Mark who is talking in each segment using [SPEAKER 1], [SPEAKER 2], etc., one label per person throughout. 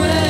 [SPEAKER 1] away.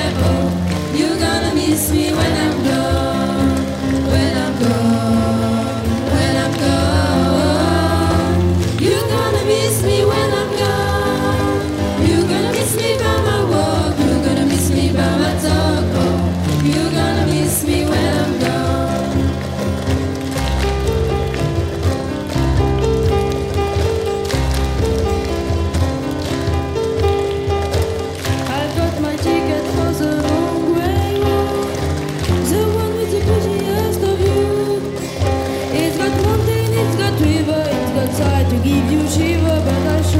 [SPEAKER 1] to give you Shiva but